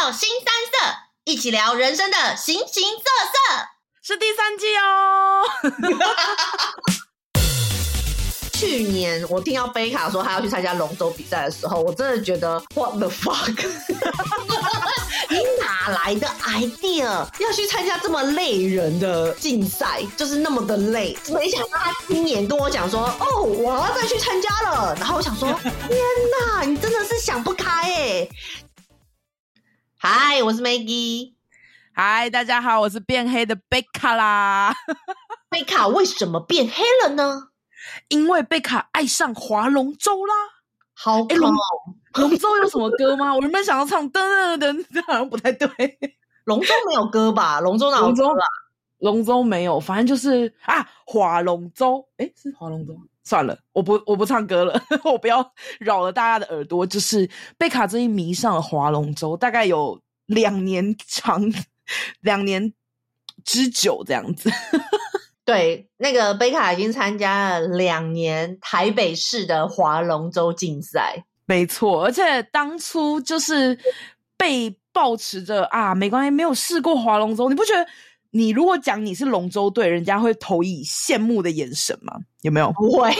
到新三色，一起聊人生的形形色色，是第三季哦。去年我听到贝卡说他要去参加龙舟比赛的时候，我真的觉得 What the fuck？你哪来的 idea 要去参加这么累人的竞赛？就是那么的累。没想到他今年跟我讲说：“哦，我要再去参加了。”然后我想说：“ 天哪，你真的是想不开哎！”嗨，我是 Maggie。嗨，大家好，我是变黑的贝卡啦。贝卡为什么变黑了呢？因为贝卡爱上划龙舟啦，好哎，龙龙舟有什么歌吗？我原本想要唱噔噔噔，这好像不太对。龙舟没有歌吧？龙舟哪有歌啊？龙舟没有，反正就是啊，划龙舟。哎，是划龙舟。算了，我不我不唱歌了，我不要扰了大家的耳朵。就是贝卡最近迷上了划龙舟，大概有两年长，两年之久这样子。对，那个贝卡已经参加了两年台北市的划龙舟竞赛，没错。而且当初就是被抱持着啊，没关系，没有试过划龙舟，你不觉得？你如果讲你是龙舟队，人家会投以羡慕的眼神吗？有没有？不会，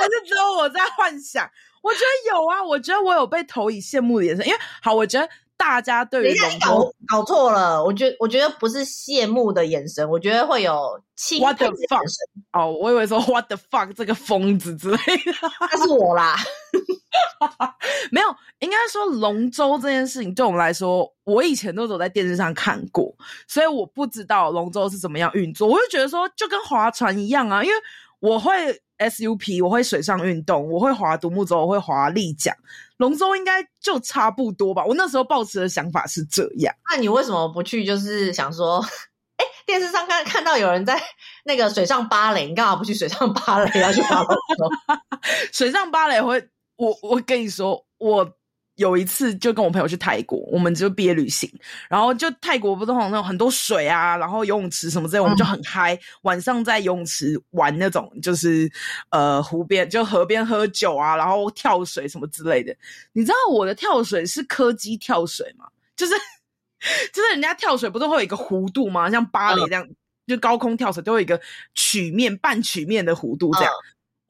但是只有我在幻想。我觉得有啊，我觉得我有被投以羡慕的眼神，因为好，我觉得。大家对于龙舟搞错了，我觉我觉得不是羡慕的眼神，我觉得会有钦佩的眼神。哦，我以为说 What the fuck 这个疯子之类的，那是我啦。没有，应该说龙舟这件事情对我们来说，我以前都走在电视上看过，所以我不知道龙舟是怎么样运作。我就觉得说，就跟划船一样啊，因为我会 SUP，我会水上运动，我会划独木舟，我会划立桨。龙舟应该就差不多吧，我那时候抱持的想法是这样。那你为什么不去？就是想说，哎，电视上看看到有人在那个水上芭蕾，你干嘛不去水上芭蕾？要去划龙舟？水上芭蕾会，我我跟你说，我。有一次就跟我朋友去泰国，我们就毕业旅行，然后就泰国不是那种很多水啊，然后游泳池什么之类，我们就很嗨，晚上在游泳池玩那种，就是呃湖边就河边喝酒啊，然后跳水什么之类的。你知道我的跳水是柯基跳水吗？就是 就是人家跳水不是会有一个弧度吗？像芭蕾这样，就高空跳水都有一个曲面半曲面的弧度这样。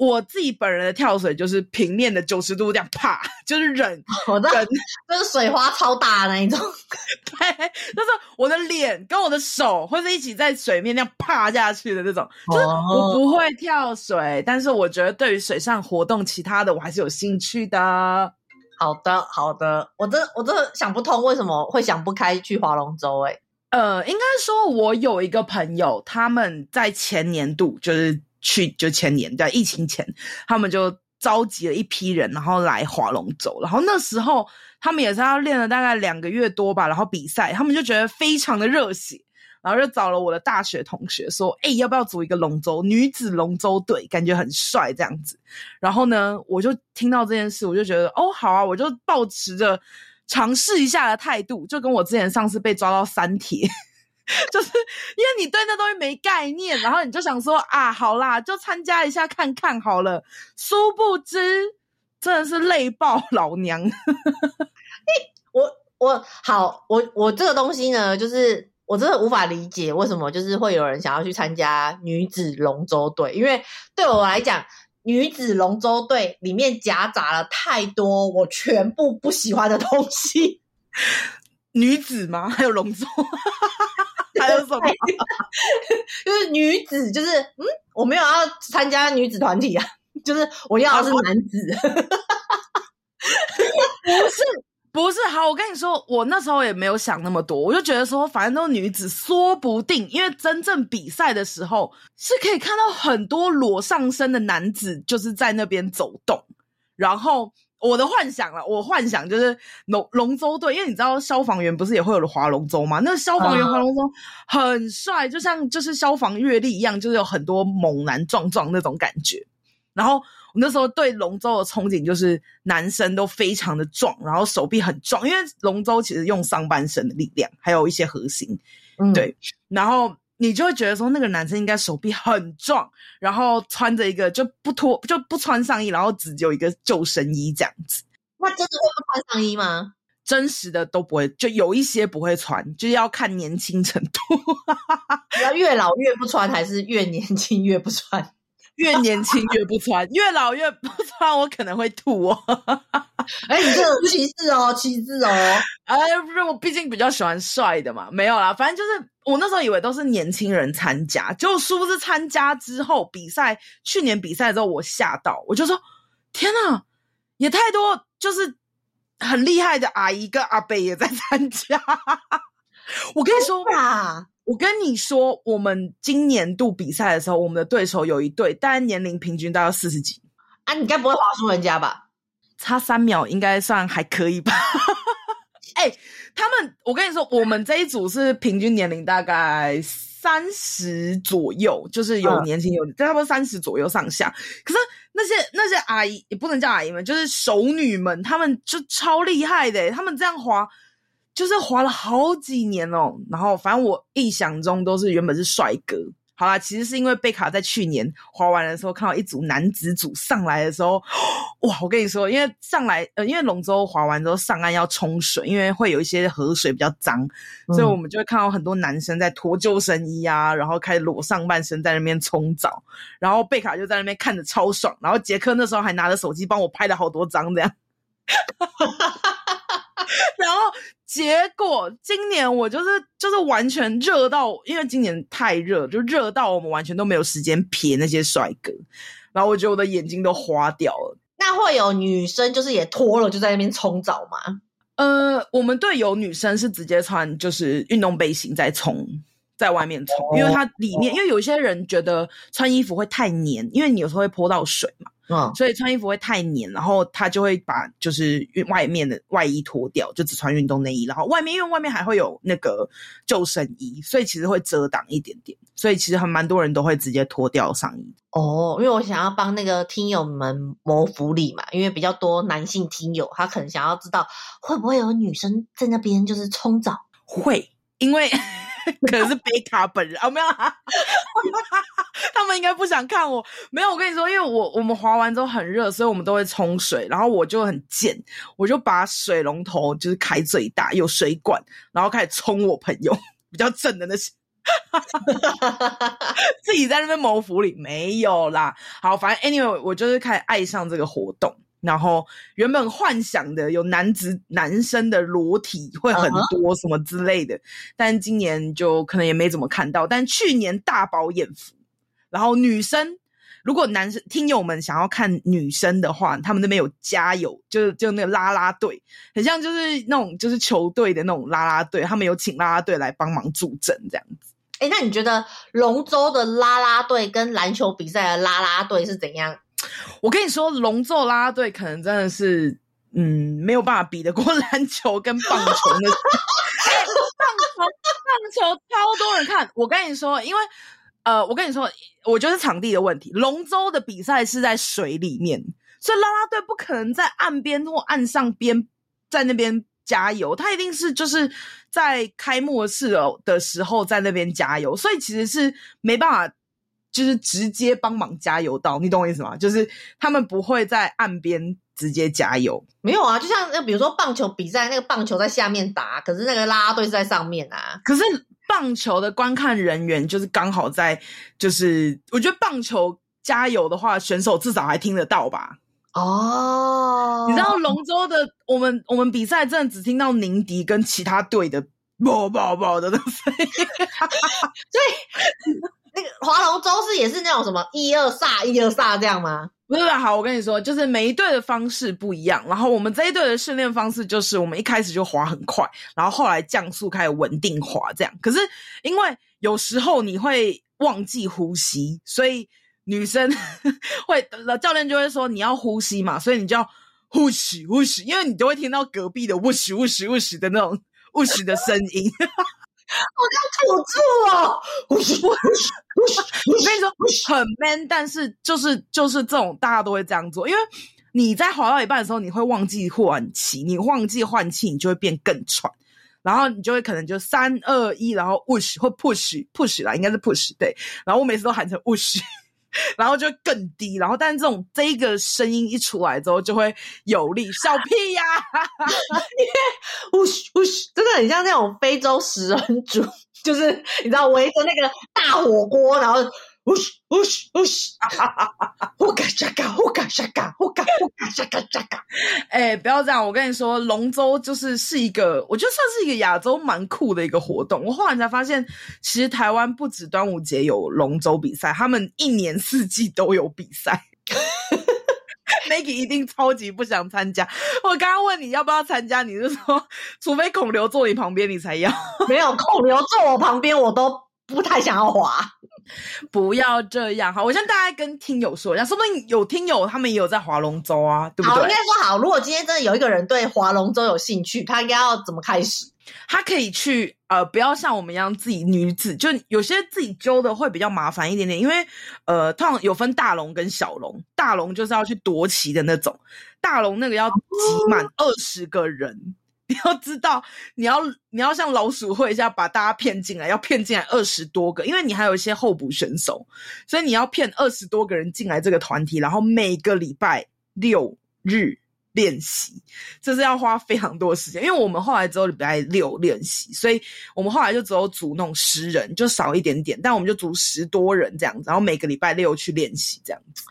我自己本人的跳水就是平面的九十度这样啪，就是忍，我的人就是水花超大的那一种，对，就是我的脸跟我的手会是一起在水面那样啪下去的那种。就是我不会跳水，但是我觉得对于水上活动其他的我还是有兴趣的。好的，好的，我真我真的想不通为什么会想不开去划龙舟诶。呃，应该说我有一个朋友，他们在前年度就是。去就前年在疫情前，他们就召集了一批人，然后来划龙舟。然后那时候他们也是要练了大概两个月多吧，然后比赛，他们就觉得非常的热血，然后就找了我的大学同学说：“哎，要不要组一个龙舟女子龙舟队？感觉很帅这样子。”然后呢，我就听到这件事，我就觉得哦，好啊，我就抱持着尝试一下的态度，就跟我之前上次被抓到三铁。就是因为你对那东西没概念，然后你就想说啊，好啦，就参加一下看看好了。殊不知，真的是累爆老娘。我我好，我我这个东西呢，就是我真的无法理解为什么就是会有人想要去参加女子龙舟队，因为对我来讲，女子龙舟队里面夹杂了太多我全部不喜欢的东西。女子吗？还有龙舟？还有什么？就是女子，就是嗯，我没有要参加女子团体啊，就是我要的是男子。不是，不是。好，我跟你说，我那时候也没有想那么多，我就觉得说，反正都是女子，说不定，因为真正比赛的时候是可以看到很多裸上身的男子，就是在那边走动，然后。我的幻想了，我幻想就是龙龙舟队，因为你知道消防员不是也会有划龙舟吗？那消防员划龙舟很帅，就像就是消防阅历一样，就是有很多猛男壮壮那种感觉。然后我那时候对龙舟的憧憬就是男生都非常的壮，然后手臂很壮，因为龙舟其实用上半身的力量，还有一些核心，嗯、对，然后。你就会觉得说，那个男生应该手臂很壮，然后穿着一个就不脱就不穿上衣，然后只有一个救生衣这样子。那真的会不穿上衣吗？真实的都不会，就有一些不会穿，就是要看年轻程度。要越老越不穿，还是越年轻越不穿？越年轻越不穿，越老越不穿，我可能会吐哦。哎、欸，你这种歧视哦，歧视哦。哎，不是，我毕竟比较喜欢帅的嘛。没有啦，反正就是我那时候以为都是年轻人参加，结果殊不知参加之后比赛，去年比赛之后我吓到，我就说天哪，也太多，就是很厉害的阿姨跟阿伯也在参加。我跟你说吧。我跟你说，我们今年度比赛的时候，我们的对手有一对，但年龄平均大概四十几啊！你该不会滑输人家吧？差三秒，应该算还可以吧？哎、欸，他们，我跟你说，我们这一组是平均年龄大概三十左右，就是有年轻有，差不多三十左右上下。可是那些那些阿姨也不能叫阿姨们，就是熟女们，他们就超厉害的，他们这样滑。就是滑了好几年哦，然后反正我印象中都是原本是帅哥。好啦，其实是因为贝卡在去年滑完的时候看到一组男子组上来的时候，哇！我跟你说，因为上来呃，因为龙舟滑完之后上岸要冲水，因为会有一些河水比较脏，所以我们就会看到很多男生在脱救生衣啊，然后开始裸上半身在那边冲澡，然后贝卡就在那边看着超爽，然后杰克那时候还拿着手机帮我拍了好多张这样。然后结果今年我就是就是完全热到，因为今年太热，就热到我们完全都没有时间瞥那些帅哥，然后我觉得我的眼睛都花掉了。那会有女生就是也脱了就在那边冲澡吗？呃，我们队有女生是直接穿就是运动背心在冲，在外面冲，因为它里面，因为有些人觉得穿衣服会太黏，因为你有时候会泼到水嘛。嗯，所以穿衣服会太黏，然后他就会把就是外面的外衣脱掉，就只穿运动内衣，然后外面因为外面还会有那个救生衣，所以其实会遮挡一点点，所以其实还蛮多人都会直接脱掉上衣。哦，因为我想要帮那个听友们谋福利嘛，因为比较多男性听友，他可能想要知道会不会有女生在那边就是冲澡，会，因为。可能是贝卡本人啊，没有，他们应该不想看我。没有，我跟你说，因为我我们滑完之后很热，所以我们都会冲水。然后我就很贱，我就把水龙头就是开最大，有水管，然后开始冲我朋友 比较正的那些，自己在那边谋福利没有啦。好，反正 anyway，我就是开始爱上这个活动。然后原本幻想的有男子男生的裸体会很多什么之类的，uh -huh. 但今年就可能也没怎么看到。但去年大饱眼福。然后女生，如果男生听友们想要看女生的话，他们那边有加油，就是就那个啦啦队，很像就是那种就是球队的那种啦啦队，他们有请啦啦队来帮忙助阵这样子。哎，那你觉得龙舟的啦啦队跟篮球比赛的啦啦队是怎样？我跟你说，龙舟啦啦队可能真的是，嗯，没有办法比得过篮球跟棒球那。棒球，棒球超多人看。我跟你说，因为，呃，我跟你说，我觉得是场地的问题。龙舟的比赛是在水里面，所以啦啦队不可能在岸边或岸上边在那边加油，他一定是就是在开幕式的时候在那边加油，所以其实是没办法。就是直接帮忙加油到，你懂我意思吗？就是他们不会在岸边直接加油，没有啊。就像那比如说棒球比赛，那个棒球在下面打，可是那个啦啦队是在上面啊。可是棒球的观看人员就是刚好在，就是我觉得棒球加油的话，选手至少还听得到吧？哦，你知道龙舟的，我们我们比赛真的只听到宁迪跟其他队的啵啵啵的声音，所以。那个划龙舟是也是那种什么一二煞一二煞这样吗？不是？好，我跟你说，就是每一队的方式不一样。然后我们这一队的训练方式就是，我们一开始就划很快，然后后来降速开始稳定划这样。可是因为有时候你会忘记呼吸，所以女生 会教练就会说你要呼吸嘛，所以你就要呼吸呼吸，因为你就会听到隔壁的呜嘘呜嘘呜嘘的那种呜嘘的声音。我要吐住了！我跟你说很 man，但是就是就是这种大家都会这样做，因为你在滑到一半的时候，你会忘记换气，你忘记换气，你就会变更喘，然后你就会可能就三二一，然后 push 或 push push 啦，应该是 push 对，然后我每次都喊成 push，然后就更低，然后但是这种这一个声音一出来之后，就会有力。小屁呀、啊，因为呜嘘呜嘘，真的很像那种非洲食人族，就是你知道围着那个大火锅，然后呜嘘呜嘘呼嘎沙嘎呼嘎沙嘎呼嘎呼嘎沙嘎沙嘎。哎，不要这样，我跟你说，龙舟就是是一个，我觉得算是一个亚洲蛮酷的一个活动。我后来才发现，其实台湾不止端午节有龙舟比赛，他们一年四季都有比赛。Maggie 一定超级不想参加。我刚刚问你要不要参加，你就说除非孔刘坐你旁边，你才要。没有孔刘坐我旁边，我都不太想要滑。不要这样哈！我先大概跟听友说一下，说不定有听友他们也有在划龙舟啊，对不对？好，应该说好。如果今天真的有一个人对划龙舟有兴趣，他应该要怎么开始？他可以去呃，不要像我们一样自己女子，就有些自己揪的会比较麻烦一点点，因为呃，通常有分大龙跟小龙，大龙就是要去夺旗的那种，大龙那个要挤满二十个人。哦你要知道，你要你要像老鼠会一下把大家骗进来，要骗进来二十多个，因为你还有一些候补选手，所以你要骗二十多个人进来这个团体，然后每个礼拜六日练习，这是要花非常多时间。因为我们后来只有礼拜六练习，所以我们后来就只有组那种十人，就少一点点，但我们就组十多人这样子，然后每个礼拜六去练习这样子。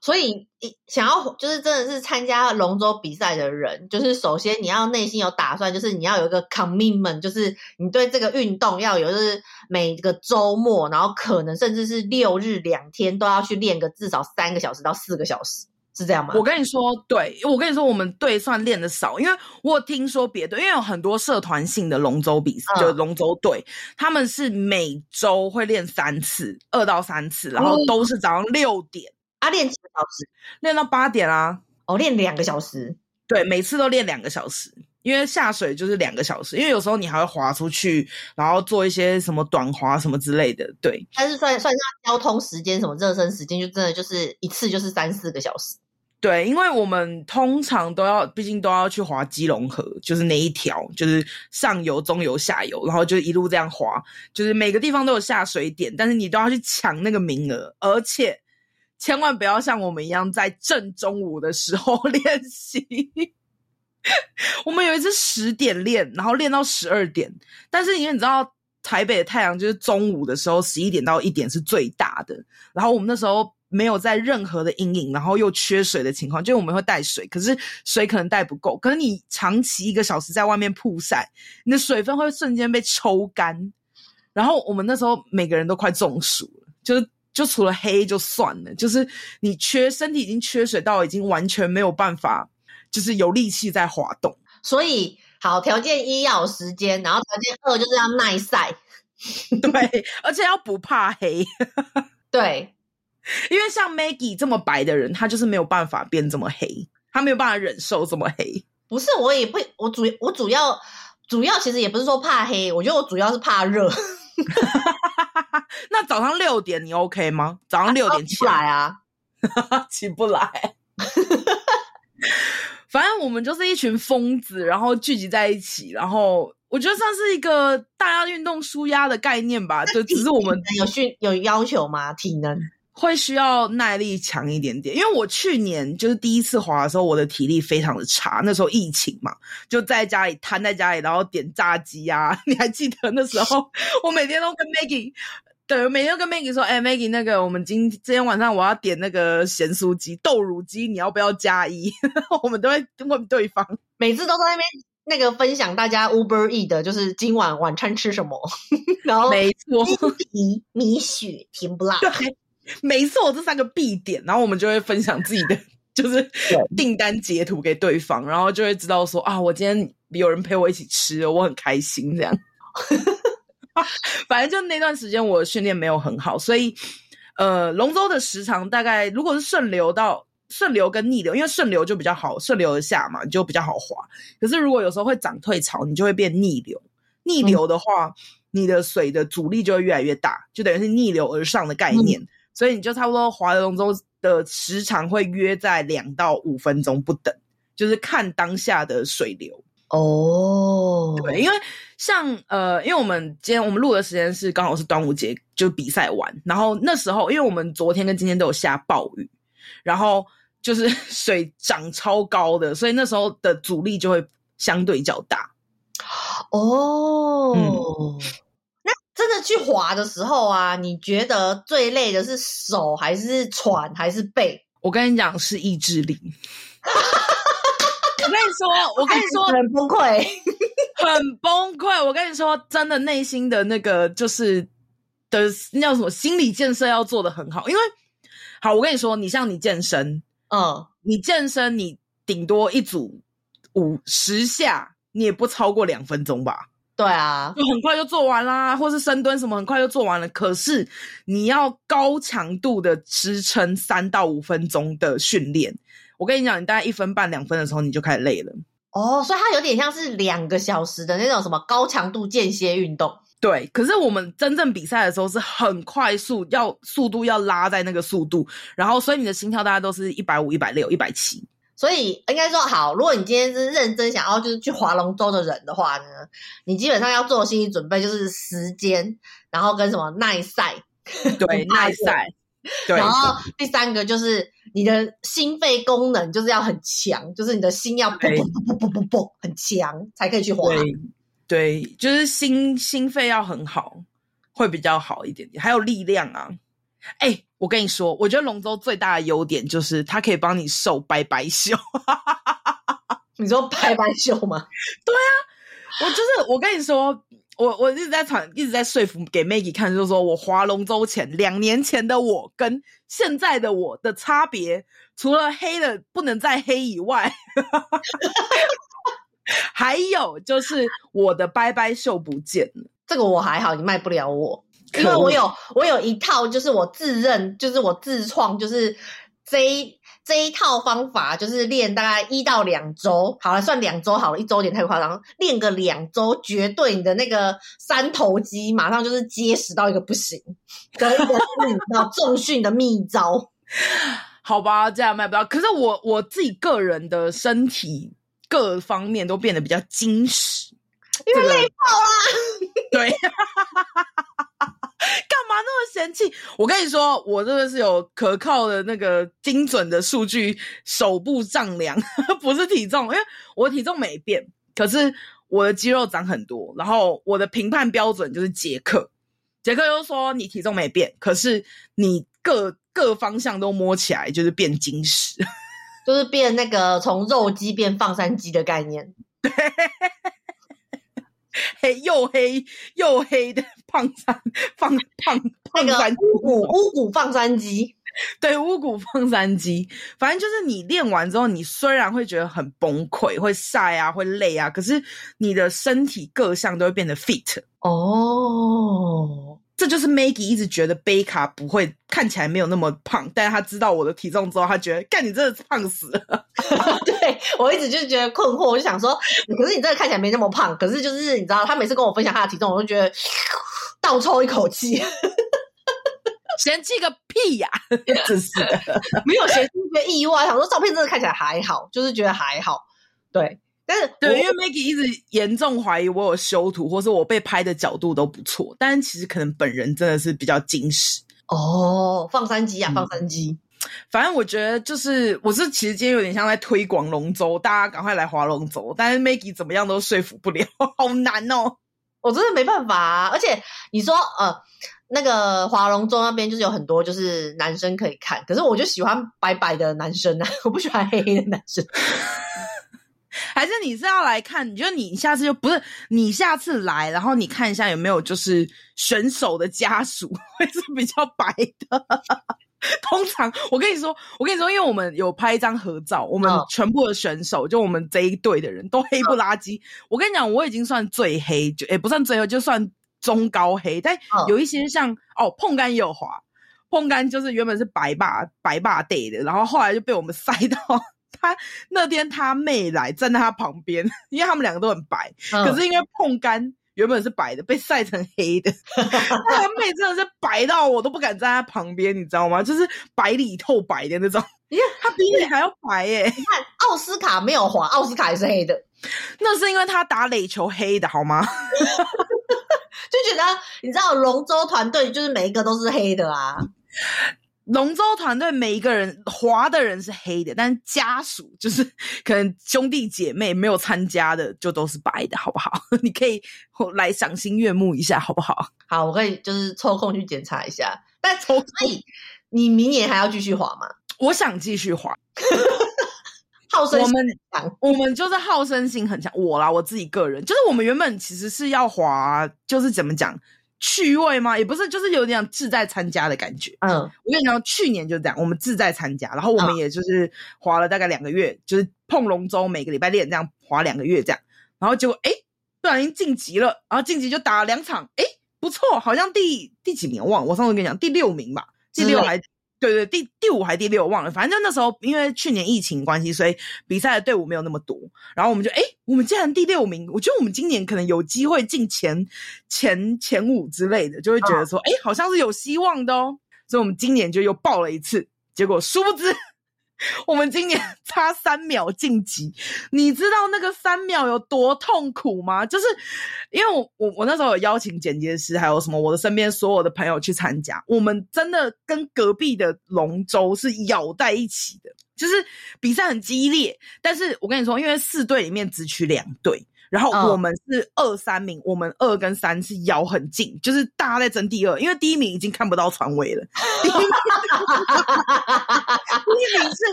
所以，想要就是真的是参加龙舟比赛的人，就是首先你要内心有打算，就是你要有一个 commitment，就是你对这个运动要有，就是每个周末，然后可能甚至是六日两天都要去练个至少三个小时到四个小时，是这样吗？我跟你说，对，我跟你说，我们队算练的少，因为我听说别队，因为有很多社团性的龙舟比赛，嗯、就龙舟队，他们是每周会练三次，二到三次，然后都是早上六点。啊，练几个小时？练到八点啊！哦，练两个小时。对，每次都练两个小时，因为下水就是两个小时。因为有时候你还会滑出去，然后做一些什么短滑什么之类的。对，但是算算上交通时间、什么热身时间，就真的就是一次就是三四个小时。对，因为我们通常都要，毕竟都要去滑基隆河，就是那一条，就是上游、中游、下游，然后就一路这样滑，就是每个地方都有下水点，但是你都要去抢那个名额，而且。千万不要像我们一样在正中午的时候练习。我们有一次十点练，然后练到十二点。但是因为你知道，台北的太阳就是中午的时候十一点到一点是最大的。然后我们那时候没有在任何的阴影，然后又缺水的情况，就我们会带水，可是水可能带不够。可是你长期一个小时在外面曝晒，你的水分会瞬间被抽干。然后我们那时候每个人都快中暑了，就是。就除了黑就算了，就是你缺身体已经缺水到已经完全没有办法，就是有力气在滑动。所以好，条件一要有时间，然后条件二就是要耐晒，对，而且要不怕黑。对，因为像 Maggie 这么白的人，他就是没有办法变这么黑，他没有办法忍受这么黑。不是，我也不，我主我主要主要其实也不是说怕黑，我觉得我主要是怕热。那早上六点你 OK 吗？早上六点起来 啊？起不来。反正我们就是一群疯子，然后聚集在一起，然后我觉得算是一个大家运动舒压的概念吧。就只是我们有训有要求吗？体能？会需要耐力强一点点，因为我去年就是第一次滑的时候，我的体力非常的差。那时候疫情嘛，就在家里瘫在家里，然后点炸鸡啊。你还记得那时候，我每天都跟 Maggie，对，每天都跟 Maggie 说，哎，Maggie，那个我们今今天晚上我要点那个咸酥鸡、豆乳鸡，你要不要加一？我们都会问对方，每次都在那边那个分享大家 Uber Eat 的，就是今晚晚餐吃什么，然后没错，米米血甜不辣。对。每次我这三个必点，然后我们就会分享自己的 就是订单截图给对方，然后就会知道说啊，我今天有人陪我一起吃，我很开心这样。反正就那段时间我训练没有很好，所以呃，龙舟的时长大概如果是顺流到顺流跟逆流，因为顺流就比较好，顺流而下嘛，你就比较好滑。可是如果有时候会涨退潮，你就会变逆流。逆流的话，嗯、你的水的阻力就会越来越大，就等于是逆流而上的概念。嗯所以你就差不多划龙舟的时长会约在两到五分钟不等，就是看当下的水流。哦，对，因为像呃，因为我们今天我们录的时间是刚好是端午节，就比赛完，然后那时候因为我们昨天跟今天都有下暴雨，然后就是水涨超高的，所以那时候的阻力就会相对较大。哦，真的去滑的时候啊，你觉得最累的是手还是喘还是背？我跟你讲，是意志力。我跟你说，我跟你说，很崩溃，很崩溃。我跟你说，真的内心的那个就是的，那叫什么？心理建设要做的很好。因为，好，我跟你说，你像你健身，嗯，你健身，你顶多一组五十下，你也不超过两分钟吧？对啊，就很快就做完啦，或是深蹲什么，很快就做完了。可是你要高强度的支撑三到五分钟的训练，我跟你讲，你大概一分半两分的时候你就开始累了。哦，所以它有点像是两个小时的那种什么高强度间歇运动。对，可是我们真正比赛的时候是很快速，要速度要拉在那个速度，然后所以你的心跳大概都是一百五、一百六、一百七。所以应该说好，如果你今天是认真想要就是去划龙舟的人的话呢，你基本上要做心理准备，就是时间，然后跟什么耐晒，对，耐 晒，对。然后第三个就是你的心肺功能就是要很强，就是你的心要砰砰砰砰砰砰很强才可以去划。对，对，就是心心肺要很好，会比较好一点点，还有力量啊。哎、欸，我跟你说，我觉得龙舟最大的优点就是它可以帮你瘦拜拜袖。你说拜拜袖吗？对啊，我就是我跟你说，我我一直在传，一直在说服给 Maggie 看，就是说我划龙舟前两年前的我跟现在的我的差别，除了黑的不能再黑以外，还有就是我的拜拜袖不见了。这个我还好，你卖不了我。因为我有我有一套，就是我自认，就是我自创，就是这一这一套方法，就是练大概一到两周，好了，算两周好了，一周有点太夸张，练个两周，绝对你的那个三头肌马上就是结实到一个不行，的一个你知道重训的秘招，好吧，这样卖不到。可是我我自己个人的身体各方面都变得比较精实，因为累爆啦，对。干嘛那么嫌弃？我跟你说，我真的是有可靠的那个精准的数据，手部丈量 不是体重，因为我的体重没变，可是我的肌肉长很多。然后我的评判标准就是杰克，杰克又说你体重没变，可是你各各方向都摸起来就是变精实，就是变那个从肉鸡变放山鸡的概念。对。黑又黑又黑的胖山放胖胖山乌骨乌骨放山鸡，对乌骨放山鸡，反正就是你练完之后，你虽然会觉得很崩溃，会晒啊，会累啊，可是你的身体各项都会变得 fit 哦。这就是 Maggie 一直觉得贝卡不会看起来没有那么胖，但是他知道我的体重之后，他觉得干你真的是胖死了。对，我一直就觉得困惑，我就想说，可是你真的看起来没那么胖，可是就是你知道，他每次跟我分享他的体重，我就觉得倒抽一口气，嫌弃个屁呀、啊！真是的，没有嫌弃，觉得意外，想说照片真的看起来还好，就是觉得还好，对。但是对，因为 Maggie 一直严重怀疑我有修图，或是我被拍的角度都不错，但是其实可能本人真的是比较矜持哦。放山鸡啊，放山鸡、嗯。反正我觉得就是，我是其实今天有点像在推广龙舟，大家赶快来划龙舟。但是 Maggie 怎么样都说服不了，好难哦。我真的没办法啊。而且你说呃，那个划龙舟那边就是有很多就是男生可以看，可是我就喜欢白白的男生啊，我不喜欢黑黑的男生。还是你是要来看？你觉得你下次就不是你下次来，然后你看一下有没有就是选手的家属会是比较白的。通常我跟你说，我跟你说，因为我们有拍一张合照，我们全部的选手、oh. 就我们这一队的人都黑不拉几。Oh. 我跟你讲，我已经算最黑，就也不算最黑，就算中高黑。但有一些像、oh. 哦，碰干也有滑，碰干就是原本是白霸白霸队的，然后后来就被我们塞到。他那天他妹来站在他旁边，因为他们两个都很白，嗯、可是因为碰干原本是白的，被晒成黑的。他妹真的是白到我都不敢站在他旁边，你知道吗？就是白里透白的那种。你看他比你还要白耶！你看奥斯卡没有黄，奥斯卡也是黑的。那是因为他打垒球黑的好吗？就觉得你知道龙舟团队就是每一个都是黑的啊。龙舟团队每一个人划的人是黑的，但是家属就是 可能兄弟姐妹没有参加的就都是白的，好不好？你可以来赏心悦目一下，好不好？好，我可以就是抽空去检查一下。但抽所以你明年还要继续划吗？我想继续划。好胜心我们我们就是好胜心很强。我啦，我自己个人就是我们原本其实是要划，就是怎么讲？趣味吗？也不是，就是有点自在参加的感觉。嗯，我跟你讲，去年就这样，我们自在参加，然后我们也就是划了大概两个月，就是碰龙舟，每个礼拜练这样划两个月这样，然后结果哎，不小心晋级了，然后晋级就打了两场，哎，不错，好像第第几名我忘了，我上次跟你讲第六名吧，第六还。对对，第第五还第六忘了，反正就那时候，因为去年疫情关系，所以比赛的队伍没有那么多。然后我们就，哎，我们竟然第六名，我觉得我们今年可能有机会进前前前五之类的，就会觉得说，哎，好像是有希望的哦。所以我们今年就又报了一次，结果殊不知。我们今年差三秒晋级，你知道那个三秒有多痛苦吗？就是因为我我我那时候有邀请剪接师，还有什么我的身边所有的朋友去参加，我们真的跟隔壁的龙舟是咬在一起的，就是比赛很激烈。但是我跟你说，因为四队里面只取两队。然后我们是二三名，哦、我们二跟三是咬很近，就是大家在争第二，因为第一名已经看不到船尾了。第一名，第一名是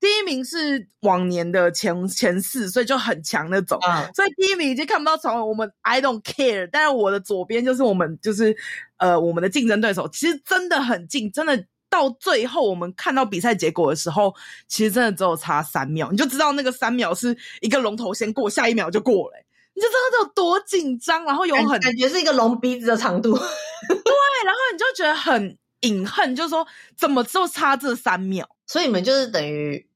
第一名是往年的前前四，所以就很强那种。嗯、所以第一名已经看不到船尾，我们 I don't care。但是我的左边就是我们就是呃我们的竞争对手，其实真的很近，真的到最后我们看到比赛结果的时候，其实真的只有差三秒，你就知道那个三秒是一个龙头先过，下一秒就过了、欸。你就知道这有多紧张，然后有很感觉是一个龙鼻子的长度，对，然后你就觉得很隐恨，就是说怎么就差这三秒？所以你们就是等于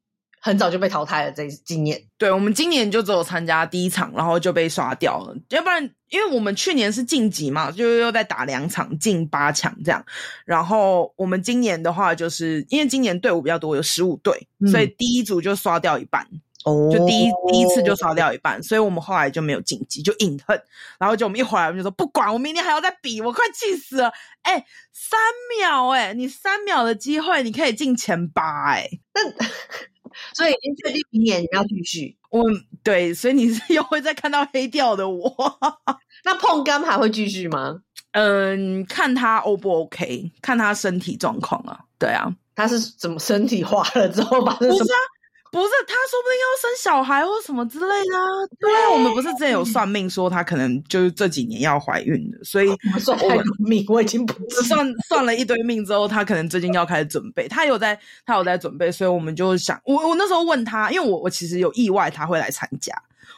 很早就被淘汰了。这今年，对，我们今年就只有参加第一场，然后就被刷掉了。要不然，因为我们去年是晋级嘛，就又在打两场进八强这样。然后我们今年的话，就是因为今年队伍比较多，有十五队，嗯、所以第一组就刷掉一半。哦，就第一第一次就刷掉一半，所以我们后来就没有晋级，就隐恨。然后就我们一回来，我们就说不管，我明天还要再比，我快气死了！哎、欸，三秒、欸，哎，你三秒的机会，你可以进前八、欸，哎，那 所以已经确定明年你要继续。我对，所以你是 又会再看到黑掉的我。那碰杆还会继续吗？嗯，看他 O 不 OK，看他身体状况啊。对啊，他是怎么身体化了之后把这什么？不是，他说不定要生小孩或什么之类的、啊。对啊，我们不是之前有算命说他可能就是这几年要怀孕的，所以我算命我已经不算算了一堆命之后，他可能最近要开始准备，他有在他有在准备，所以我们就想，我我那时候问他，因为我我其实有意外他会来参加。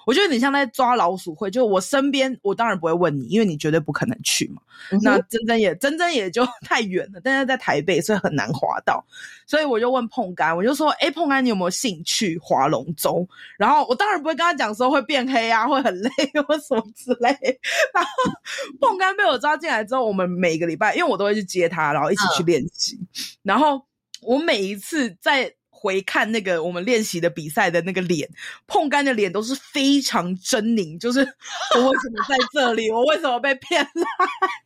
我觉得你像在抓老鼠会，就我身边，我当然不会问你，因为你绝对不可能去嘛。嗯、那真真也真真也就太远了，但是在台北，所以很难滑到。所以我就问碰干，我就说：“哎，碰干，你有没有兴趣划龙舟？”然后我当然不会跟他讲说会变黑啊，会很累或什么之类。然后碰干被我抓进来之后，我们每个礼拜，因为我都会去接他，然后一起去练习。嗯、然后我每一次在。回看那个我们练习的比赛的那个脸，碰干的脸都是非常狰狞，就是 我为什么在这里？我为什么被骗了？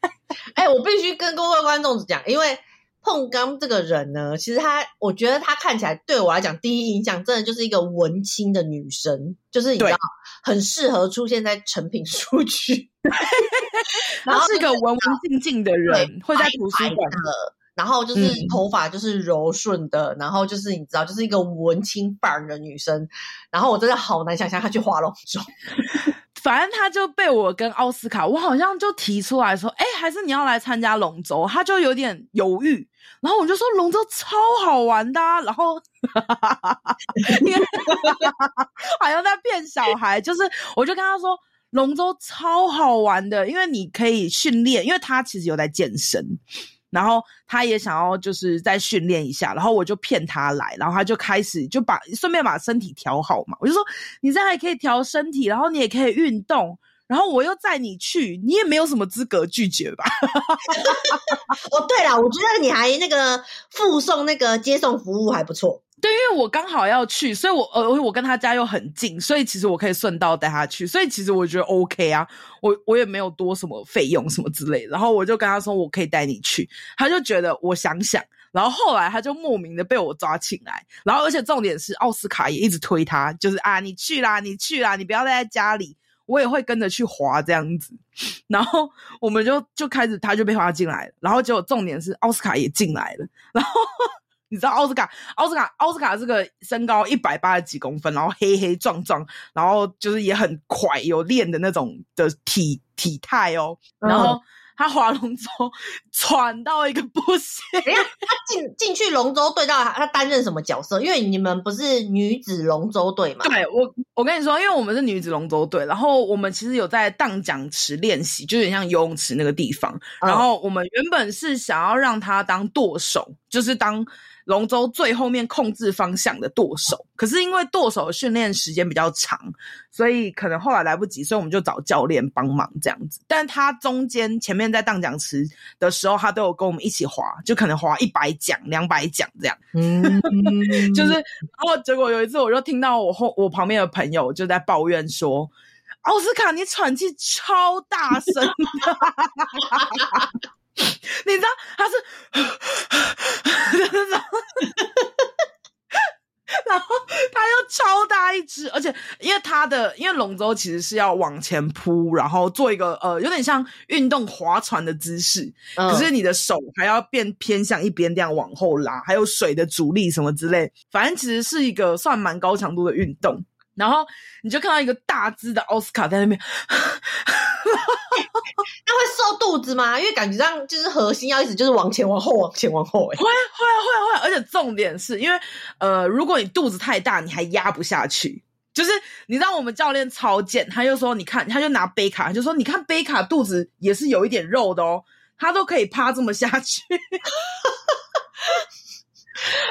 哎、欸，我必须跟各位观众讲，因为碰杆这个人呢，其实他，我觉得他看起来对我来讲，第一印象真的就是一个文青的女生，就是你知道，很适合出现在成品书区，然后是一个文文静静的人，会在图书馆的。然后就是头发就是柔顺的，嗯、然后就是你知道，就是一个文青范儿的女生。然后我真的好难想象她去划龙舟。反正她就被我跟奥斯卡，我好像就提出来说，哎，还是你要来参加龙舟？她就有点犹豫。然后我就说龙舟超好玩的，啊，然后 好像在骗小孩。就是我就跟她说，龙舟超好玩的，因为你可以训练，因为她其实有在健身。然后他也想要就是再训练一下，然后我就骗他来，然后他就开始就把顺便把身体调好嘛。我就说你这样也可以调身体，然后你也可以运动，然后我又载你去，你也没有什么资格拒绝吧？哦，对了，我觉得你还那个附送那个接送服务还不错。对，因为我刚好要去，所以我呃，我跟他家又很近，所以其实我可以顺道带他去，所以其实我觉得 OK 啊，我我也没有多什么费用什么之类的，然后我就跟他说我可以带你去，他就觉得我想想，然后后来他就莫名的被我抓起来，然后而且重点是奥斯卡也一直推他，就是啊你去啦，你去啦，你不要待在家里，我也会跟着去滑这样子，然后我们就就开始他就被滑进来了，然后结果重点是奥斯卡也进来了，然后。你知道奥斯卡，奥斯卡，奥斯卡这个身高一百八十几公分，然后黑黑壮壮，然后就是也很快，有练的那种的体体态哦，然后。嗯他划龙舟 喘到一个不行。等下，他进进去龙舟队，到他担任什么角色？因为你们不是女子龙舟队嘛？对，我，我跟你说，因为我们是女子龙舟队，然后我们其实有在荡桨池练习，就有点像游泳池那个地方。然后我们原本是想要让他当舵手，就是当。龙舟最后面控制方向的舵手，可是因为舵手的训练时间比较长，所以可能后来来不及，所以我们就找教练帮忙这样子。但他中间前面在荡奖池的时候，他都有跟我们一起划，就可能划一百桨、两百桨这样。嗯，就是，然后结果有一次，我就听到我后我旁边的朋友就在抱怨说：“奥斯卡，你喘气超大声的。” 你知道他是，然后他又超大一只，而且因为他的因为龙舟其实是要往前扑，然后做一个呃有点像运动划船的姿势，可是你的手还要变偏向一边这样往后拉，还有水的阻力什么之类，反正其实是一个算蛮高强度的运动。然后你就看到一个大只的奥斯卡在那边。那会瘦肚子吗？因为感觉上就是核心要一直就是往前往后往前往后，欸，哎，会会会会，而且重点是因为呃，如果你肚子太大，你还压不下去。就是你知道我们教练超贱，他就说你看，他就拿杯卡，就说你看杯卡肚子也是有一点肉的哦，他都可以趴这么下去。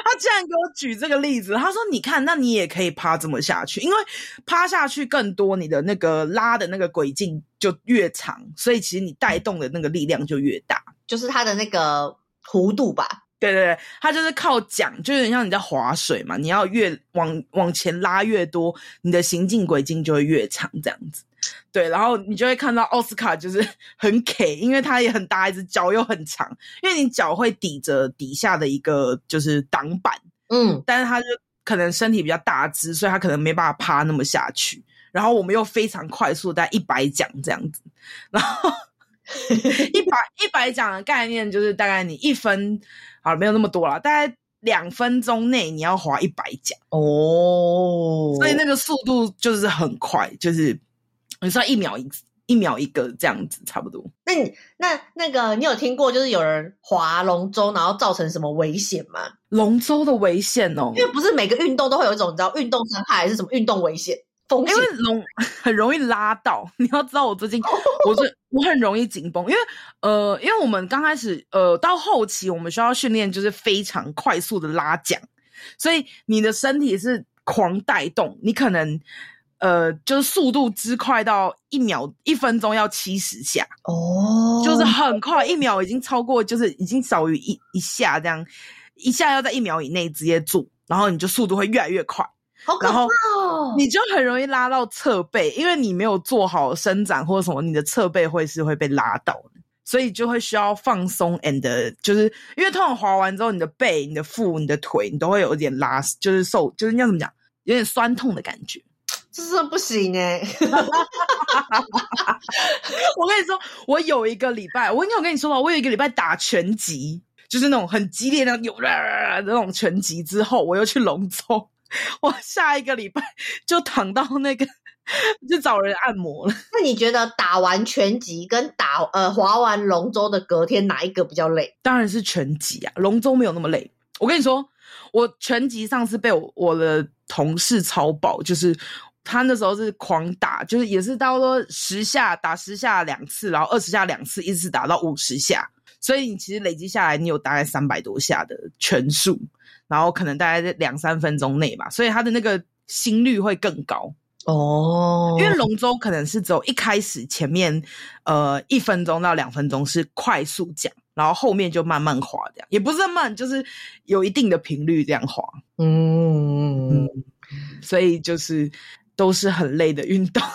他竟然给我举这个例子，他说：“你看，那你也可以趴这么下去，因为趴下去更多，你的那个拉的那个轨径就越长，所以其实你带动的那个力量就越大，就是它的那个弧度吧。”对对对，它就是靠桨，就有点像你在划水嘛，你要越往往前拉越多，你的行进轨迹就会越长，这样子。对，然后你就会看到奥斯卡就是很 K，因为它也很大一只，脚又很长，因为你脚会抵着底下的一个就是挡板，嗯，但是它就可能身体比较大只，所以它可能没办法趴那么下去。然后我们又非常快速，大概一百桨这样子，然后 一百一百桨的概念就是大概你一分。好了，没有那么多了，大概两分钟内你要划一百桨哦，所以那个速度就是很快，就是你说一秒一一秒一个这样子，差不多。那你那那个你有听过就是有人划龙舟然后造成什么危险吗？龙舟的危险哦，因为不是每个运动都会有一种你知道运动伤害还是什么运动危险。因为容很容易拉到，你要知道我最近，我是我很容易紧绷，因为呃，因为我们刚开始呃到后期，我们需要训练就是非常快速的拉桨，所以你的身体是狂带动，你可能呃就是速度之快到一秒一分钟要七十下哦，就是很快，一秒已经超过，就是已经少于一一下这样，一下要在一秒以内直接做，然后你就速度会越来越快。好可怕哦！你就很容易拉到侧背，因为你没有做好伸展或者什么，你的侧背会是会被拉到的，所以就会需要放松。and 就是因为通常滑完之后，你的背、你的腹、你的腿，你都会有一点拉，就是受，就是要怎么讲，有点酸痛的感觉。这是不行哎、欸！我跟你说，我有一个礼拜，我应该有跟你说吧，我有一个礼拜打拳击，就是那种很激烈的有的那种拳击之后，我又去龙舟。我下一个礼拜 就躺到那个，就找人按摩了。那你觉得打完拳击跟打呃划完龙舟的隔天哪一个比较累？当然是拳击啊，龙舟没有那么累。我跟你说，我拳击上次被我我的同事超爆，就是他那时候是狂打，就是也是到说十下打十下两次，然后二十下两次，一直打到五十下。所以你其实累积下来，你有大概三百多下的拳数。然后可能大概在两三分钟内吧，所以他的那个心率会更高哦，因为龙舟可能是只有一开始前面呃一分钟到两分钟是快速讲，然后后面就慢慢滑，这样也不是慢，就是有一定的频率这样滑。嗯嗯，所以就是都是很累的运动。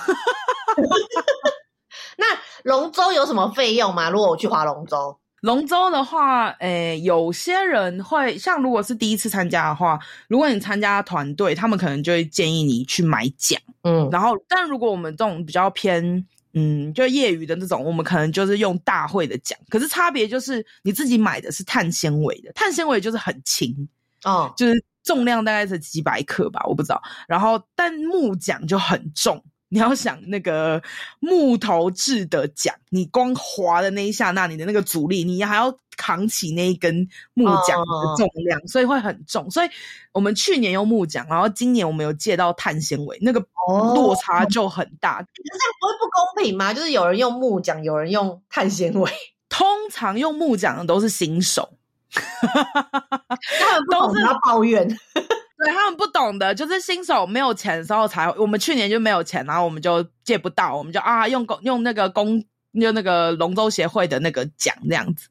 那龙舟有什么费用吗？如果我去划龙舟？龙舟的话，诶、欸，有些人会像，如果是第一次参加的话，如果你参加团队，他们可能就会建议你去买桨，嗯，然后，但如果我们这种比较偏，嗯，就业余的那种，我们可能就是用大会的桨，可是差别就是你自己买的是碳纤维的，碳纤维就是很轻，哦，就是重量大概是几百克吧，我不知道，然后但木桨就很重。你要想那个木头制的桨，你光划的那一下，那你的那个阻力，你还要扛起那一根木桨的重量，哦、所以会很重。所以我们去年用木桨，然后今年我们有借到碳纤维，那个落差就很大。可是这样不会不公平吗？就是有人用木桨，有人用碳纤维。通常用木桨的都是新手，他们都是要抱怨。对，他们不懂的，就是新手没有钱的时候才。我们去年就没有钱，然后我们就借不到，我们就啊用公用那个公用那个龙舟协会的那个奖那样子。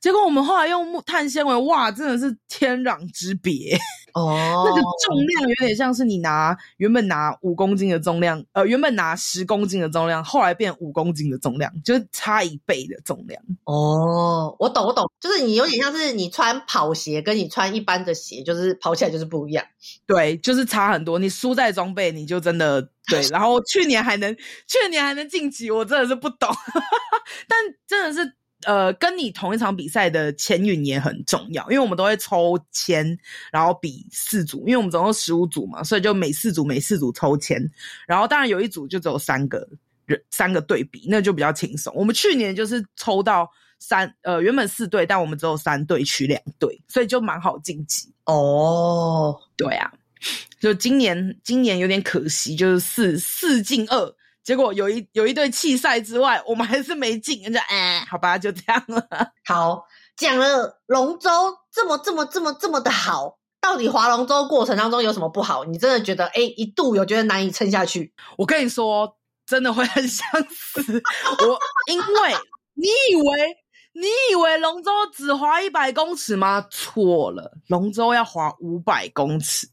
结果我们后来用木碳纤维，哇，真的是天壤之别。哦，那个重量有点像是你拿原本拿五公斤的重量，呃，原本拿十公斤的重量，后来变五公斤的重量，就是差一倍的重量。哦，我懂，我懂，就是你有点像是你穿跑鞋跟你穿一般的鞋，就是跑起来就是不一样。对，就是差很多。你输在装备，你就真的对。然后去年还能，去年还能晋级，我真的是不懂，但真的是。呃，跟你同一场比赛的签运也很重要，因为我们都会抽签，然后比四组，因为我们总共十五组嘛，所以就每四组每四组抽签，然后当然有一组就只有三个人，三个对比，那就比较轻松。我们去年就是抽到三，呃，原本四队，但我们只有三队取两队，所以就蛮好晋级。哦，对啊，就今年今年有点可惜，就是四四进二。结果有一有一对弃赛之外，我们还是没进，人家哎，好吧，就这样了。好，讲了龙舟这么这么这么这么的好，到底划龙舟过程当中有什么不好？你真的觉得哎，一度有觉得难以撑下去？我跟你说，真的会很想死。我因为你以为你以为龙舟只划一百公尺吗？错了，龙舟要划五百公尺。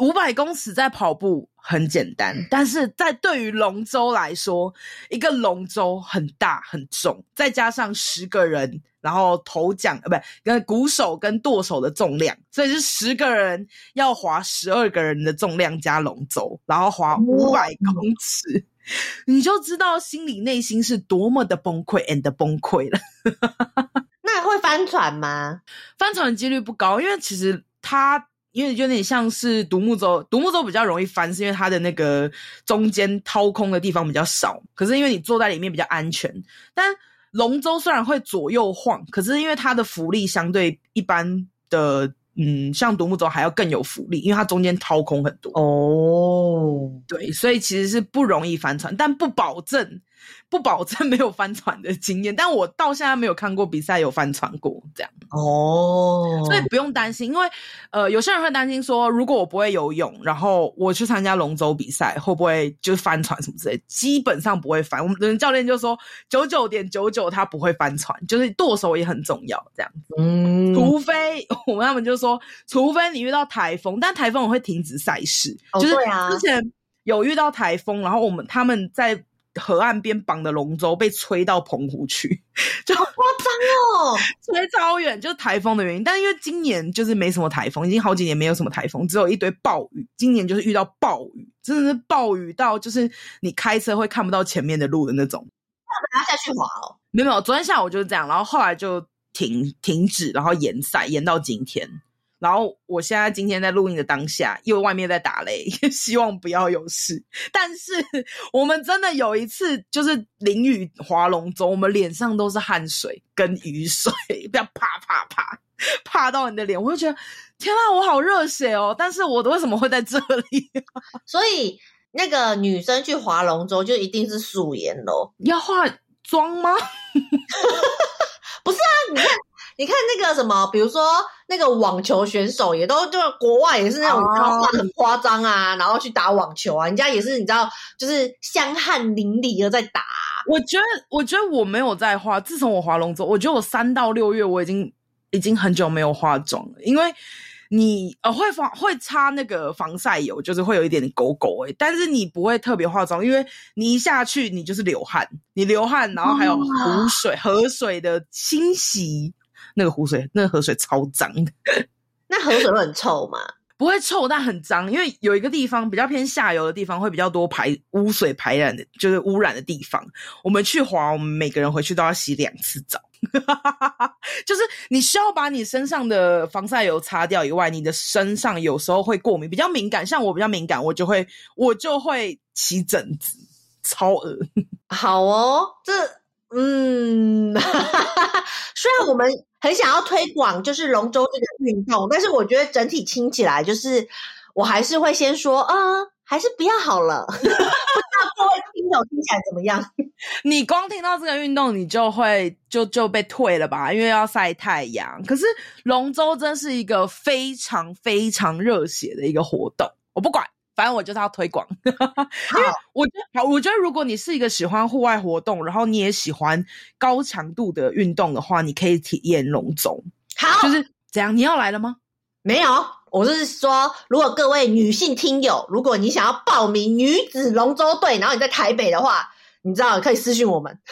五百公尺在跑步很简单，但是在对于龙舟来说，一个龙舟很大很重，再加上十个人，然后头桨呃，不，跟鼓手跟舵手的重量，所以是十个人要划十二个人的重量加龙舟，然后划五百公尺，你就知道心里内心是多么的崩溃 and 崩溃了。那会翻船吗？翻船的几率不高，因为其实它。因为有点像是独木舟，独木舟比较容易翻，是因为它的那个中间掏空的地方比较少。可是因为你坐在里面比较安全。但龙舟虽然会左右晃，可是因为它的浮力相对一般的，嗯，像独木舟还要更有浮力，因为它中间掏空很多。哦，对，所以其实是不容易翻船，但不保证。不保证没有翻船的经验，但我到现在没有看过比赛有翻船过这样哦，所以不用担心，因为呃，有些人会担心说，如果我不会游泳，然后我去参加龙舟比赛，会不会就是翻船什么之类？基本上不会翻。我们的教练就说九九点九九他不会翻船，就是舵手也很重要这样子。嗯，除非我们他们就说，除非你遇到台风，但台风我会停止赛事。哦，就是之前有遇到台风，然后我们他们在。河岸边绑的龙舟被吹到澎湖去，就好夸张哦，吹超远，就是台风的原因。但因为今年就是没什么台风，已经好几年没有什么台风，只有一堆暴雨。今年就是遇到暴雨，真的是暴雨到就是你开车会看不到前面的路的那种。那我们要下去滑哦？没有没有，昨天下午就是这样，然后后来就停停止，然后延赛延到今天。然后我现在今天在录音的当下，因为外面在打雷，希望不要有事。但是我们真的有一次就是淋雨划龙舟，我们脸上都是汗水跟雨水，不要啪啪啪啪到你的脸，我就觉得天啊，我好热血哦！但是我为什么会在这里？所以那个女生去划龙舟就一定是素颜喽？要化妆吗？不是啊，你看。你看那个什么，比如说那个网球选手，也都就是国外也是那种画的很夸张啊，然后去打网球啊，人家也是你知道，就是香汗淋漓的在打。我觉得，我觉得我没有在化，自从我划龙舟，我觉得我三到六月我已经已经很久没有化妆了，因为。你呃会防会擦那个防晒油，就是会有一点点狗狗诶，但是你不会特别化妆，因为你一下去你就是流汗，你流汗，然后还有湖水、河水的清洗，那个湖水那个河水超脏的，那河水会很臭吗？不会臭，但很脏，因为有一个地方比较偏下游的地方会比较多排污水排染的，就是污染的地方。我们去滑，我们每个人回去都要洗两次澡。就是你需要把你身上的防晒油擦掉以外，你的身上有时候会过敏，比较敏感。像我比较敏感，我就会我就会起疹子，超恶。好哦，这嗯，虽然我们很想要推广就是龙舟这个运动，但是我觉得整体听起来就是我还是会先说，嗯，还是不要好了。不知道各位听友听起来怎么样？你光听到这个运动，你就会就就被退了吧？因为要晒太阳。可是龙舟真是一个非常非常热血的一个活动。我不管，反正我就是要推广。因为我觉得，好，我觉得如果你是一个喜欢户外活动，然后你也喜欢高强度的运动的话，你可以体验龙舟。好，就是怎样？你要来了吗？没有，我是说，如果各位女性听友，如果你想要报名女子龙舟队，然后你在台北的话。你知道可以私信我们，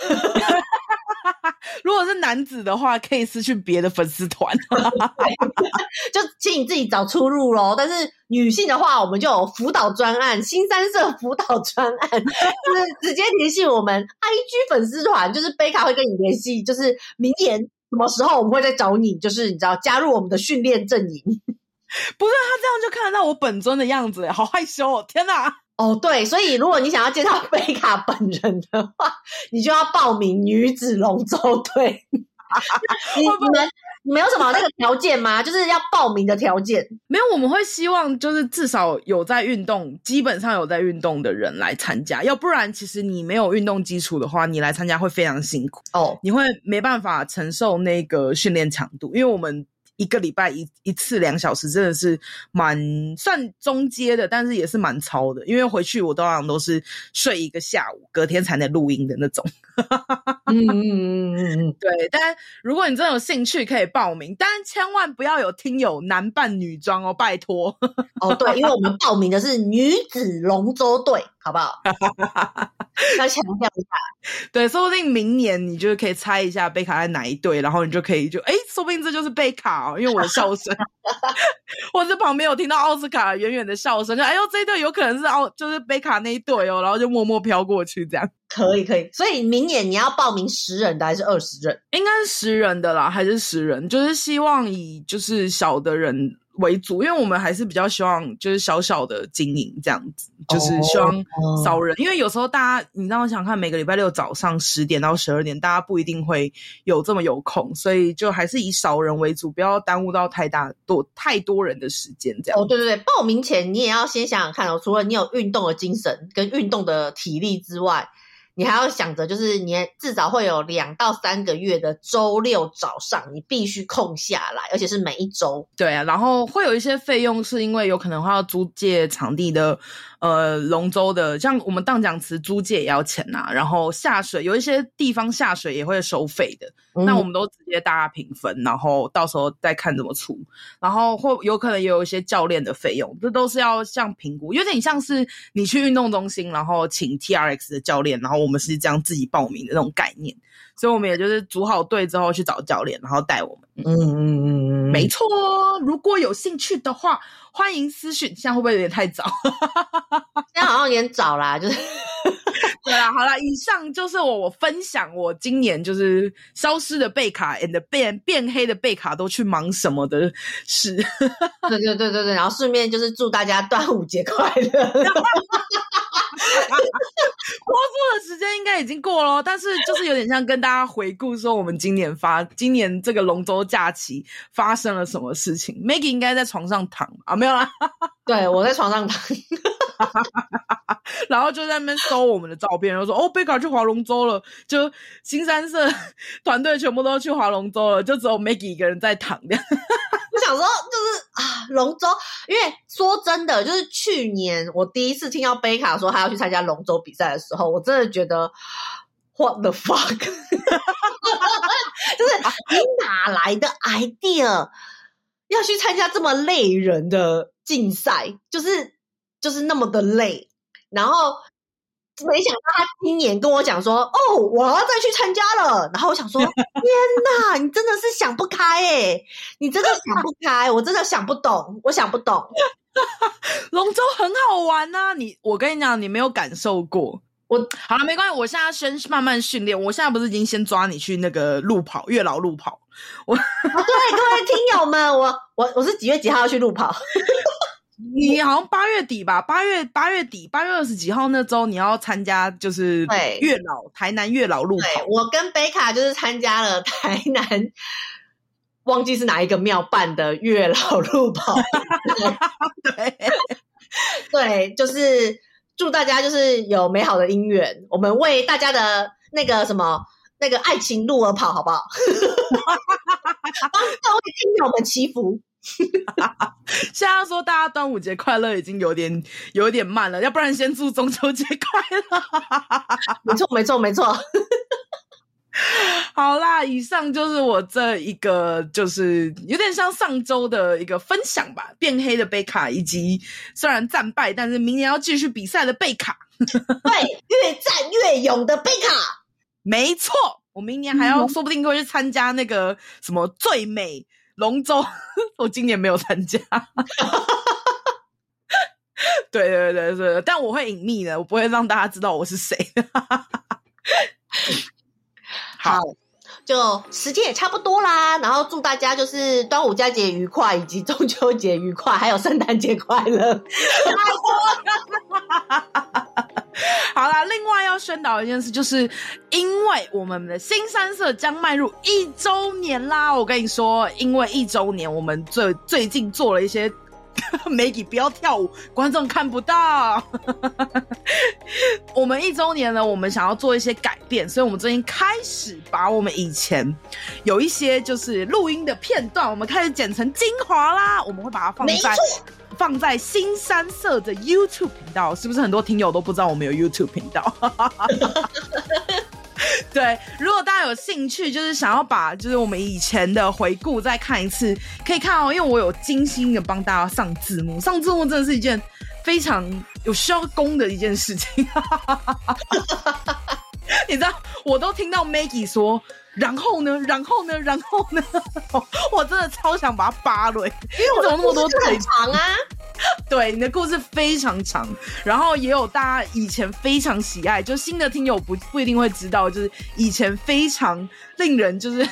如果是男子的话，可以私去别的粉丝团，就请你自己找出路喽。但是女性的话，我们就有辅导专案，新三社辅导专案，就是直接联系我们 IG 粉丝团，就是贝卡会跟你联系，就是明年什么时候我们会再找你，就是你知道加入我们的训练阵营。不是他这样就看得到我本尊的样子，好害羞哦！天哪！哦，对，所以如果你想要见到贝卡本人的话，你就要报名女子龙舟队。你们你们有什么那个条件吗？就是要报名的条件？没有，我们会希望就是至少有在运动，基本上有在运动的人来参加，要不然其实你没有运动基础的话，你来参加会非常辛苦哦，你会没办法承受那个训练强度，因为我们。一个礼拜一一次两小时，真的是蛮算中阶的，但是也是蛮超的。因为回去我通常都是睡一个下午，隔天才能录音的那种。嗯嗯嗯嗯嗯，对。但如果你真的有兴趣，可以报名，但千万不要有听友男扮女装哦，拜托。哦，对，因为我们报名的是女子龙舟队，好不好？要强调一下。对，说不定明年你就可以猜一下贝卡在哪一队，然后你就可以就哎，说不定这就是贝卡哦。因为我的笑声，或者旁边有听到奥斯卡远远的笑声，就哎呦，这一队有可能是奥，就是贝卡那一队哦，然后就默默飘过去，这样可以可以。所以明年你要报名十人的还是二十人？应该是十人的啦，还是十人？就是希望以就是小的人。为主，因为我们还是比较希望就是小小的经营这样子，就是希望少人。Oh, oh. 因为有时候大家，你让我想看每个礼拜六早上十点到十二点，大家不一定会有这么有空，所以就还是以少人为主，不要耽误到太大多太多人的时间这样。哦，oh, 对对对，报名前你也要先想想看哦，除了你有运动的精神跟运动的体力之外。你还要想着，就是你至少会有两到三个月的周六早上，你必须空下来，而且是每一周。对啊，然后会有一些费用，是因为有可能会要租借场地的。呃，龙舟的，像我们荡桨池租借也要钱呐、啊，然后下水有一些地方下水也会收费的，嗯、那我们都直接大家平分，然后到时候再看怎么出，然后或有可能也有一些教练的费用，这都是要像评估，有点像是你去运动中心，然后请 TRX 的教练，然后我们是这样自己报名的那种概念，所以我们也就是组好队之后去找教练，然后带我们。嗯嗯嗯嗯，没错，如果有兴趣的话。欢迎私讯，现在会不会有点太早？现在好像有点早啦，就是 对啦，好啦，以上就是我我分享我今年就是消失的贝卡 and 变变黑的贝卡都去忙什么的事。对对对对对，然后顺便就是祝大家端午节快乐。播出的时间应该已经过了，但是就是有点像跟大家回顾说我们今年发今年这个龙舟假期发生了什么事情。Maggie 应该在床上躺啊，没有啦，对，我在床上躺。然后就在那边搜我们的照片，然后说哦，贝卡去划龙舟了，就新三社团队全部都去划龙舟了，就只有 Maggie 一个人在躺着。我想说，就是啊，龙舟，因为说真的，就是去年我第一次听到贝卡说他要去参加龙舟比赛的时候，我真的觉得 What the fuck，就是你哪来的 idea 要去参加这么累人的竞赛？就是就是那么的累。然后没想到他今年跟我讲说：“哦，我要再去参加了。”然后我想说：“天哪，你真的是想不开诶，你真的想不开，我真的想不懂，我想不懂。龙舟很好玩呐、啊，你我跟你讲，你没有感受过。我好了，没关系，我现在先慢慢训练。我现在不是已经先抓你去那个路跑，月老路跑。我、哦、对各位听友们，我我我是几月几号要去路跑？”你好像八月底吧，八月八月底，八月二十几号那周你要参加，就是月老台南月老路跑。我跟贝卡就是参加了台南，忘记是哪一个庙办的月老路跑。对 对，就是祝大家就是有美好的姻缘，我们为大家的那个什么那个爱情路而跑，好不好？帮各位听友们祈福。现在说大家端午节快乐已经有点有点慢了，要不然先祝中秋节快乐。没错，没错，没错。好啦，以上就是我这一个，就是有点像上周的一个分享吧。变黑的贝卡，以及虽然战败，但是明年要继续比赛的贝卡。对，越战越勇的贝卡。没错，我明年还要说不定会去参加那个什么最美。龙舟，我今年没有参加。对对对对，但我会隐秘的，我不会让大家知道我是谁。好，好，就时间也差不多啦，然后祝大家就是端午佳节愉快，以及中秋节愉快，还有圣诞节快乐。好啦，另外要宣导一件事，就是因为我们的新三色将迈入一周年啦。我跟你说，因为一周年，我们最最近做了一些。Maggie 不要跳舞，观众看不到。我们一周年呢，我们想要做一些改变，所以我们最近开始把我们以前有一些就是录音的片段，我们开始剪成精华啦。我们会把它放在放在新三社的 YouTube 频道，是不是很多听友都不知道我们有 YouTube 频道？对，如果大家有兴趣，就是想要把就是我们以前的回顾再看一次，可以看哦。因为我有精心的帮大家上字幕，上字幕真的是一件非常有需要功的一件事情。你知道，我都听到 Maggie 说，然后呢，然后呢，然后呢，我真的超想把它扒了，因为我怎么那么多腿长啊？对，你的故事非常长，然后也有大家以前非常喜爱，就新的听友不不一定会知道，就是以前非常令人就是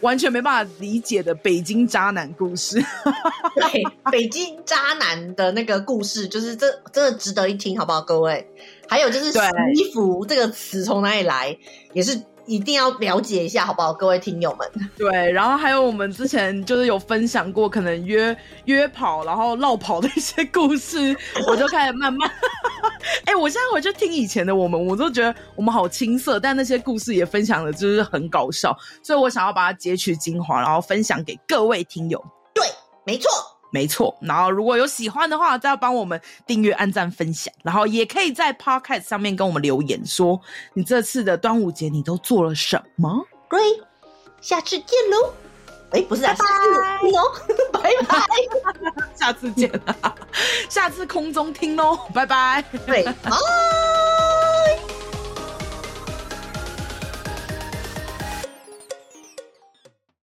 完全没办法理解的北京渣男故事。对，北京渣男的那个故事，就是这真的值得一听，好不好，各位？还有就是“洗衣服”这个词从哪里来，也是。一定要了解一下，好不好，各位听友们？对，然后还有我们之前就是有分享过，可能约 约跑，然后绕跑的一些故事，我就开始慢慢，哎、欸，我现在回去听以前的我们，我都觉得我们好青涩，但那些故事也分享的就是很搞笑，所以我想要把它截取精华，然后分享给各位听友。对，没错。没错，然后如果有喜欢的话，再要帮我们订阅、按赞、分享，然后也可以在 Podcast 上面跟我们留言，说你这次的端午节你都做了什么？对，下次见喽！哎，不是啊，拜拜。喽，拜拜，下次见，下次空中听喽，拜拜，对，哦。